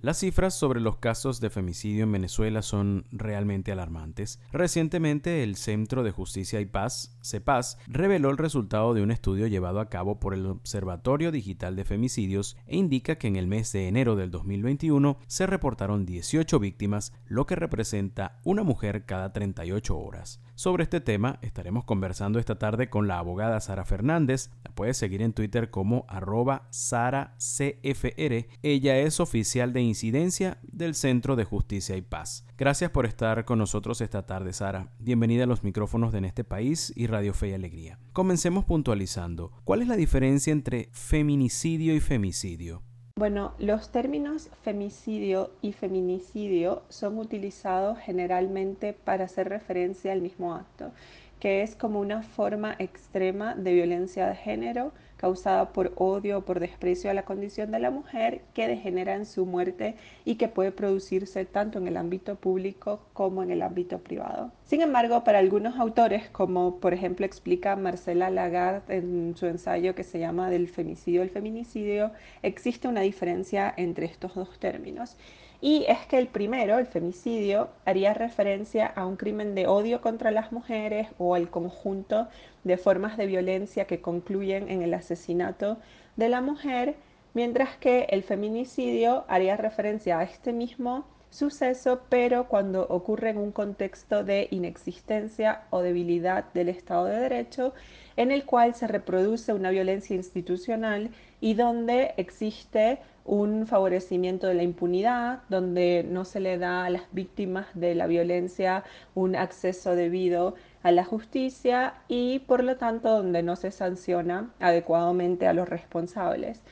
las cifras sobre los casos de femicidio en Venezuela son realmente alarmantes. Recientemente, el Centro de Justicia y Paz, CEPAS, reveló el resultado de un estudio llevado a cabo por el Observatorio Digital de Femicidios e indica que en el mes de enero del 2021 se reportaron 18 víctimas, lo que representa una mujer cada 38 horas. Sobre este tema estaremos conversando esta tarde con la abogada Sara Fernández. La puedes seguir en Twitter como arroba SaraCFR. Ella es oficial de incidencia del Centro de Justicia y Paz. Gracias por estar con nosotros esta tarde, Sara. Bienvenida a los micrófonos de En este país y Radio Fe y Alegría. Comencemos puntualizando. ¿Cuál es la diferencia entre feminicidio y femicidio? Bueno, los términos femicidio y feminicidio son utilizados generalmente para hacer referencia al mismo acto, que es como una forma extrema de violencia de género causada por odio o por desprecio a la condición de la mujer que degenera en su muerte y que puede producirse tanto en el ámbito público como en el ámbito privado. Sin embargo, para algunos autores, como por ejemplo explica Marcela Lagarde en su ensayo que se llama Del femicidio al feminicidio, existe una diferencia entre estos dos términos. Y es que el primero, el femicidio, haría referencia a un crimen de odio contra las mujeres o al conjunto de formas de violencia que concluyen en el asesinato de la mujer, mientras que el feminicidio haría referencia a este mismo suceso, pero cuando ocurre en un contexto de inexistencia o debilidad del Estado de Derecho, en el cual se reproduce una violencia institucional y donde existe un favorecimiento de la impunidad, donde no se le da a las víctimas de la violencia un acceso debido a la justicia y por lo tanto donde no se sanciona adecuadamente a los responsables.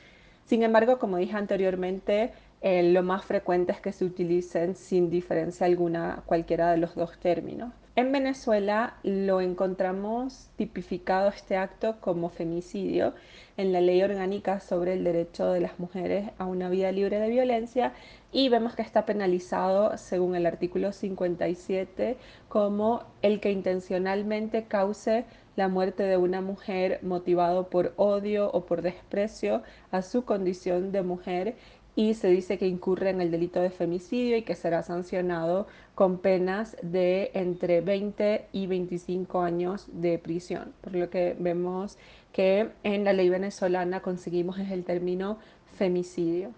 Sin embargo, como dije anteriormente, eh, lo más frecuente es que se utilicen sin diferencia alguna cualquiera de los dos términos. En Venezuela lo encontramos tipificado este acto como femicidio en la ley orgánica sobre el derecho de las mujeres a una vida libre de violencia y vemos que está penalizado según el artículo 57 como el que intencionalmente cause la muerte de una mujer motivado por odio o por desprecio a su condición de mujer y se dice que incurre en el delito de femicidio y que será sancionado con penas de entre 20 y 25 años de prisión. Por lo que vemos que en la ley venezolana conseguimos es el término femicidio.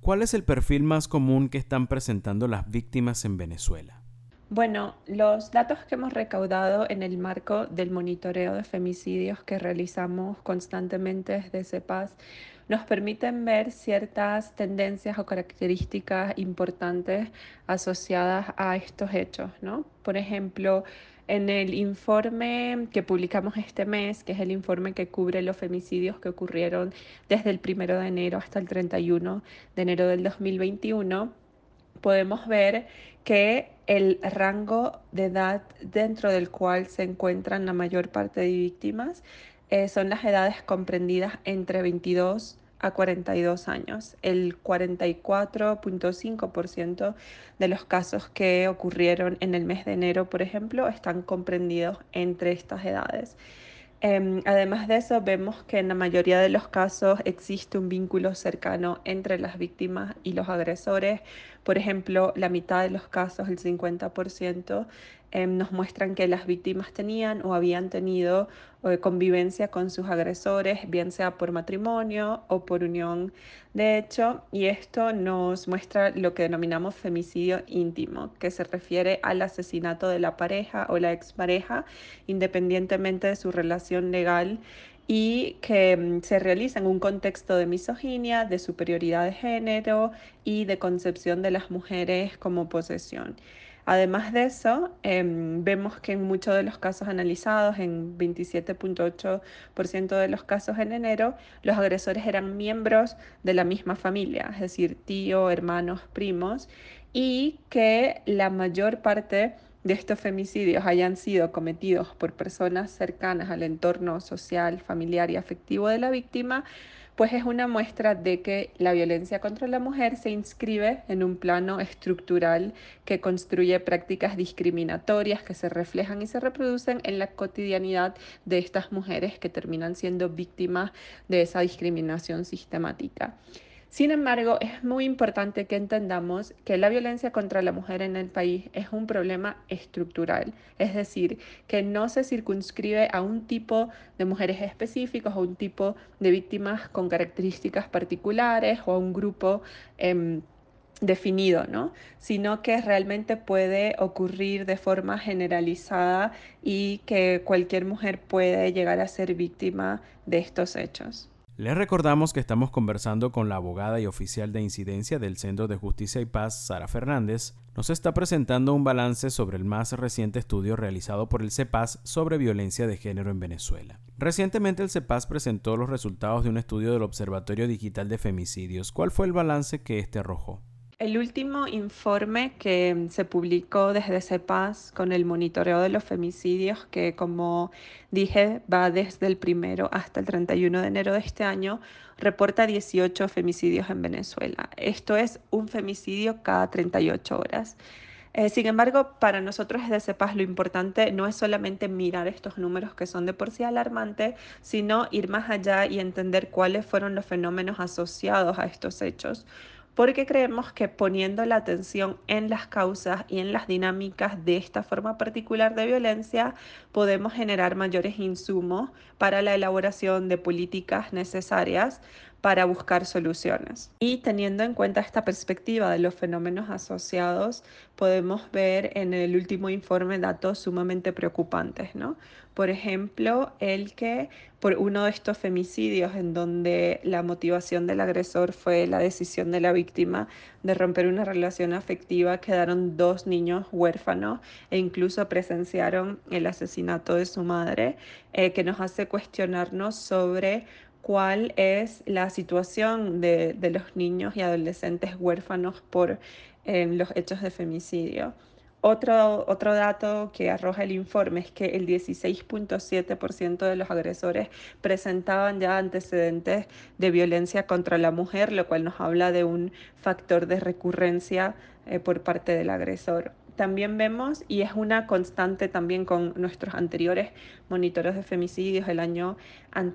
¿Cuál es el perfil más común que están presentando las víctimas en Venezuela? Bueno, los datos que hemos recaudado en el marco del monitoreo de femicidios que realizamos constantemente desde CEPAS nos permiten ver ciertas tendencias o características importantes asociadas a estos hechos, ¿no? Por ejemplo, en el informe que publicamos este mes, que es el informe que cubre los femicidios que ocurrieron desde el 1 de enero hasta el 31 de enero del 2021, podemos ver que el rango de edad dentro del cual se encuentran la mayor parte de víctimas eh, son las edades comprendidas entre 22 a 42 años. El 44.5% de los casos que ocurrieron en el mes de enero, por ejemplo, están comprendidos entre estas edades. Em, además de eso, vemos que en la mayoría de los casos existe un vínculo cercano entre las víctimas y los agresores. Por ejemplo, la mitad de los casos, el 50%, em, nos muestran que las víctimas tenían o habían tenido eh, convivencia con sus agresores, bien sea por matrimonio o por unión de hecho, y esto nos muestra lo que denominamos femicidio íntimo, que se refiere al asesinato de la pareja o la expareja, independientemente de su relación legal y que mm, se realiza en un contexto de misoginia, de superioridad de género y de concepción de las mujeres como posesión. Además de eso, em, vemos que en muchos de los casos analizados, en 27.8% de los casos en enero, los agresores eran miembros de la misma familia, es decir, tío, hermanos, primos, y que la mayor parte de estos femicidios hayan sido cometidos por personas cercanas al entorno social, familiar y afectivo de la víctima, pues es una muestra de que la violencia contra la mujer se inscribe en un plano estructural que construye prácticas discriminatorias que se reflejan y se reproducen en la cotidianidad de estas mujeres que terminan siendo víctimas de esa discriminación sistemática. Sin embargo, es muy importante que entendamos que la violencia contra la mujer en el país es un problema estructural, es decir, que no se circunscribe a un tipo de mujeres específicos o un tipo de víctimas con características particulares o a un grupo em, definido, ¿no? sino que realmente puede ocurrir de forma generalizada y que cualquier mujer puede llegar a ser víctima de estos hechos. Les recordamos que estamos conversando con la abogada y oficial de incidencia del Centro de Justicia y Paz, Sara Fernández. Nos está presentando un balance sobre el más reciente estudio realizado por el CEPAS sobre violencia de género en Venezuela. Recientemente el CEPAS presentó los resultados de un estudio del Observatorio Digital de Femicidios. ¿Cuál fue el balance que este arrojó? El último informe que se publicó desde CEPAS con el monitoreo de los femicidios, que como dije va desde el primero hasta el 31 de enero de este año, reporta 18 femicidios en Venezuela. Esto es un femicidio cada 38 horas. Eh, sin embargo, para nosotros desde CEPAS lo importante no es solamente mirar estos números que son de por sí alarmantes, sino ir más allá y entender cuáles fueron los fenómenos asociados a estos hechos porque creemos que poniendo la atención en las causas y en las dinámicas de esta forma particular de violencia, podemos generar mayores insumos para la elaboración de políticas necesarias para buscar soluciones. Y teniendo en cuenta esta perspectiva de los fenómenos asociados, podemos ver en el último informe datos sumamente preocupantes, ¿no? Por ejemplo, el que por uno de estos femicidios en donde la motivación del agresor fue la decisión de la víctima de romper una relación afectiva, quedaron dos niños huérfanos e incluso presenciaron el asesinato de su madre, eh, que nos hace cuestionarnos sobre cuál es la situación de, los niños y adolescentes huérfanos por los hechos de femicidio. Otro, otro dato que arroja el informe es que el 16.7% de los agresores presentaban ya antecedentes de violencia contra la mujer, lo cual nos habla de un factor de recurrencia eh, por parte del agresor también vemos, y es una constante también con nuestros anteriores monitores de femicidios el año,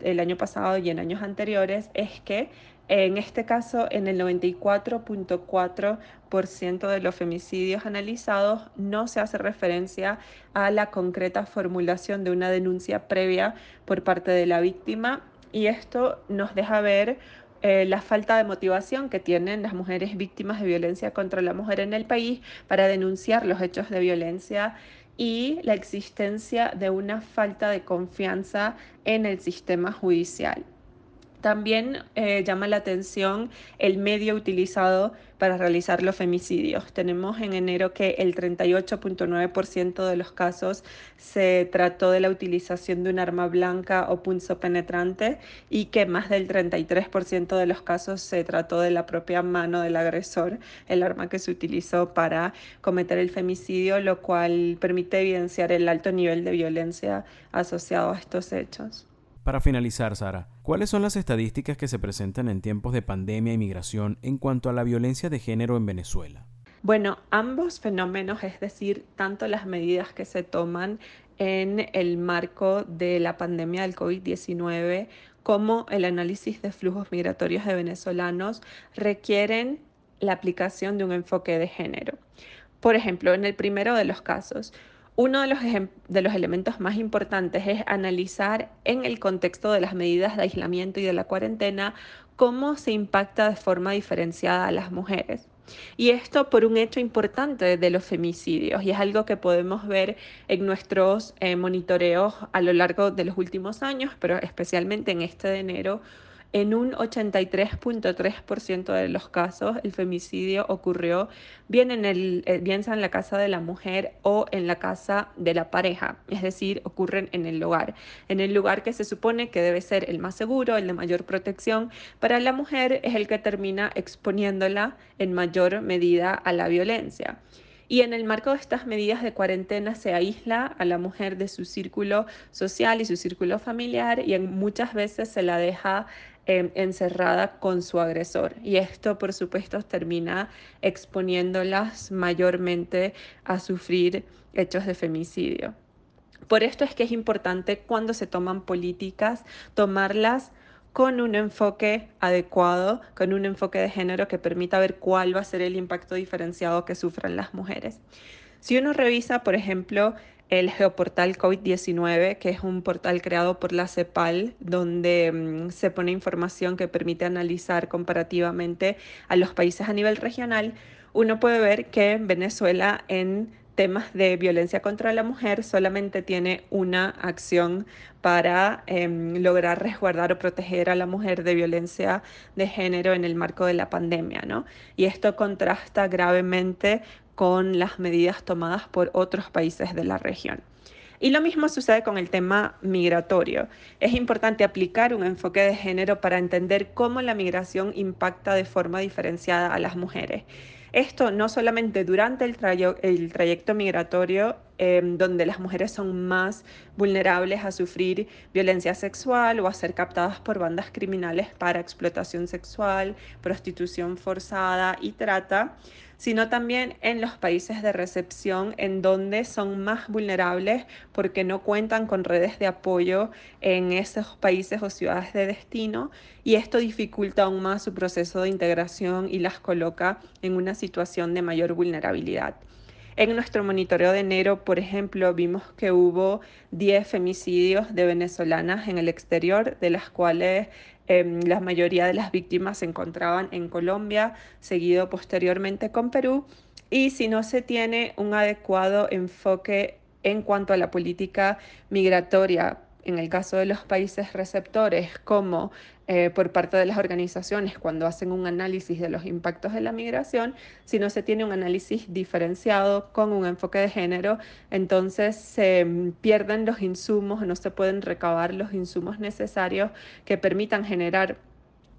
el año pasado y en años anteriores, es que en este caso, en el 94.4% de los femicidios analizados no se hace referencia a la concreta formulación de una denuncia previa por parte de la víctima y esto nos deja ver eh, la falta de motivación que tienen las mujeres víctimas de violencia contra la mujer en el país para denunciar los hechos de violencia y la existencia de una falta de confianza en el sistema judicial. También eh, llama la atención el medio utilizado para realizar los femicidios. Tenemos en enero que el 38.9% de los casos se trató de la utilización de un arma blanca o punzo penetrante y que más del 33% de los casos se trató de la propia mano del agresor, el arma que se utilizó para cometer el femicidio, lo cual permite evidenciar el alto nivel de violencia asociado a estos hechos. Para finalizar, Sara, ¿cuáles son las estadísticas que se presentan en tiempos de pandemia y migración en cuanto a la violencia de género en Venezuela? Bueno, ambos fenómenos, es decir, tanto las medidas que se toman en el marco de la pandemia del COVID-19 como el análisis de flujos migratorios de venezolanos, requieren la aplicación de un enfoque de género. Por ejemplo, en el primero de los casos, uno de los, de los elementos más importantes es analizar en el contexto de las medidas de aislamiento y de la cuarentena cómo se impacta de forma diferenciada a las mujeres. Y esto por un hecho importante de los femicidios, y es algo que podemos ver en nuestros eh, monitoreos a lo largo de los últimos años, pero especialmente en este de enero, en un 83.3% de los casos, el femicidio ocurrió bien en, el, eh, bien en la casa de la mujer o en la casa de la pareja, es decir, ocurren en el lugar, en el lugar que se supone que debe ser el más seguro, el de mayor protección. Para la mujer es el que termina exponiéndola en mayor medida a la violencia. Y en el marco de estas medidas de cuarentena se aísla a la mujer de su círculo social y su círculo familiar y muchas veces se la deja em, encerrada con su agresor. Y esto, por supuesto, termina exponiéndolas mayormente a sufrir hechos de femicidio. Por esto es que es importante cuando se toman políticas tomarlas con un enfoque adecuado, con un enfoque de género que permita ver cuál va a ser el impacto diferenciado que sufran las mujeres. Si uno revisa, por ejemplo, el geoportal COVID-19, que es un portal creado por la CEPAL, donde mm, se pone información que permite analizar comparativamente a los países a nivel regional, uno puede ver que Venezuela en temas de violencia contra la mujer solamente tiene una acción para em, lograr resguardar o proteger a la mujer de violencia de género en el marco de la pandemia, ¿no? Y esto contrasta gravemente con las medidas tomadas por otros países de la región. Y lo mismo sucede con el tema migratorio. Es importante aplicar un enfoque de género para entender cómo la migración impacta de forma diferenciada a las mujeres. Esto no solamente durante el, trayecto migratorio, em, donde las mujeres son más vulnerables a sufrir violencia sexual o a ser captadas por bandas criminales para explotación sexual, prostitución forzada y trata, sino también en los países de recepción en donde son más vulnerables porque no cuentan con redes de apoyo en esos países o ciudades de destino y esto dificulta aún más su proceso de integración y las coloca en una situación de mayor vulnerabilidad. En nuestro monitoreo de enero, por ejemplo, vimos que hubo 10 femicidios de venezolanas en el exterior, de las cuales em, la mayoría de las víctimas se encontraban en Colombia, seguido posteriormente con Perú. Y si no se tiene un adecuado enfoque en cuanto a la política migratoria en el caso de los países receptores, como eh, por parte de las organizaciones cuando hacen un análisis de los impactos de la migración, si no se tiene un análisis diferenciado con un enfoque de género, entonces se mm, pierden los insumos, no se pueden recabar los insumos necesarios que permitan generar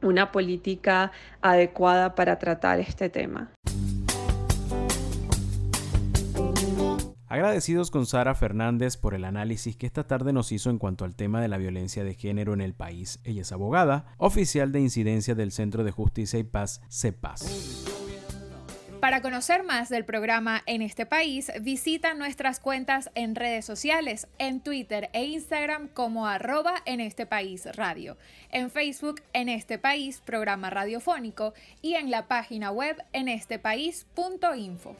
una política adecuada para tratar este tema. Agradecidos con Sara Fernández por el análisis que esta tarde nos hizo en cuanto al tema de la violencia de género en el país. Ella es abogada, oficial de incidencia del Centro de Justicia y Paz, CEPAS. Para conocer más del programa en este país, visita nuestras cuentas en redes sociales, en Twitter e Instagram como arroba en este país radio, en Facebook en este país programa radiofónico y en la página web en estepaís.info.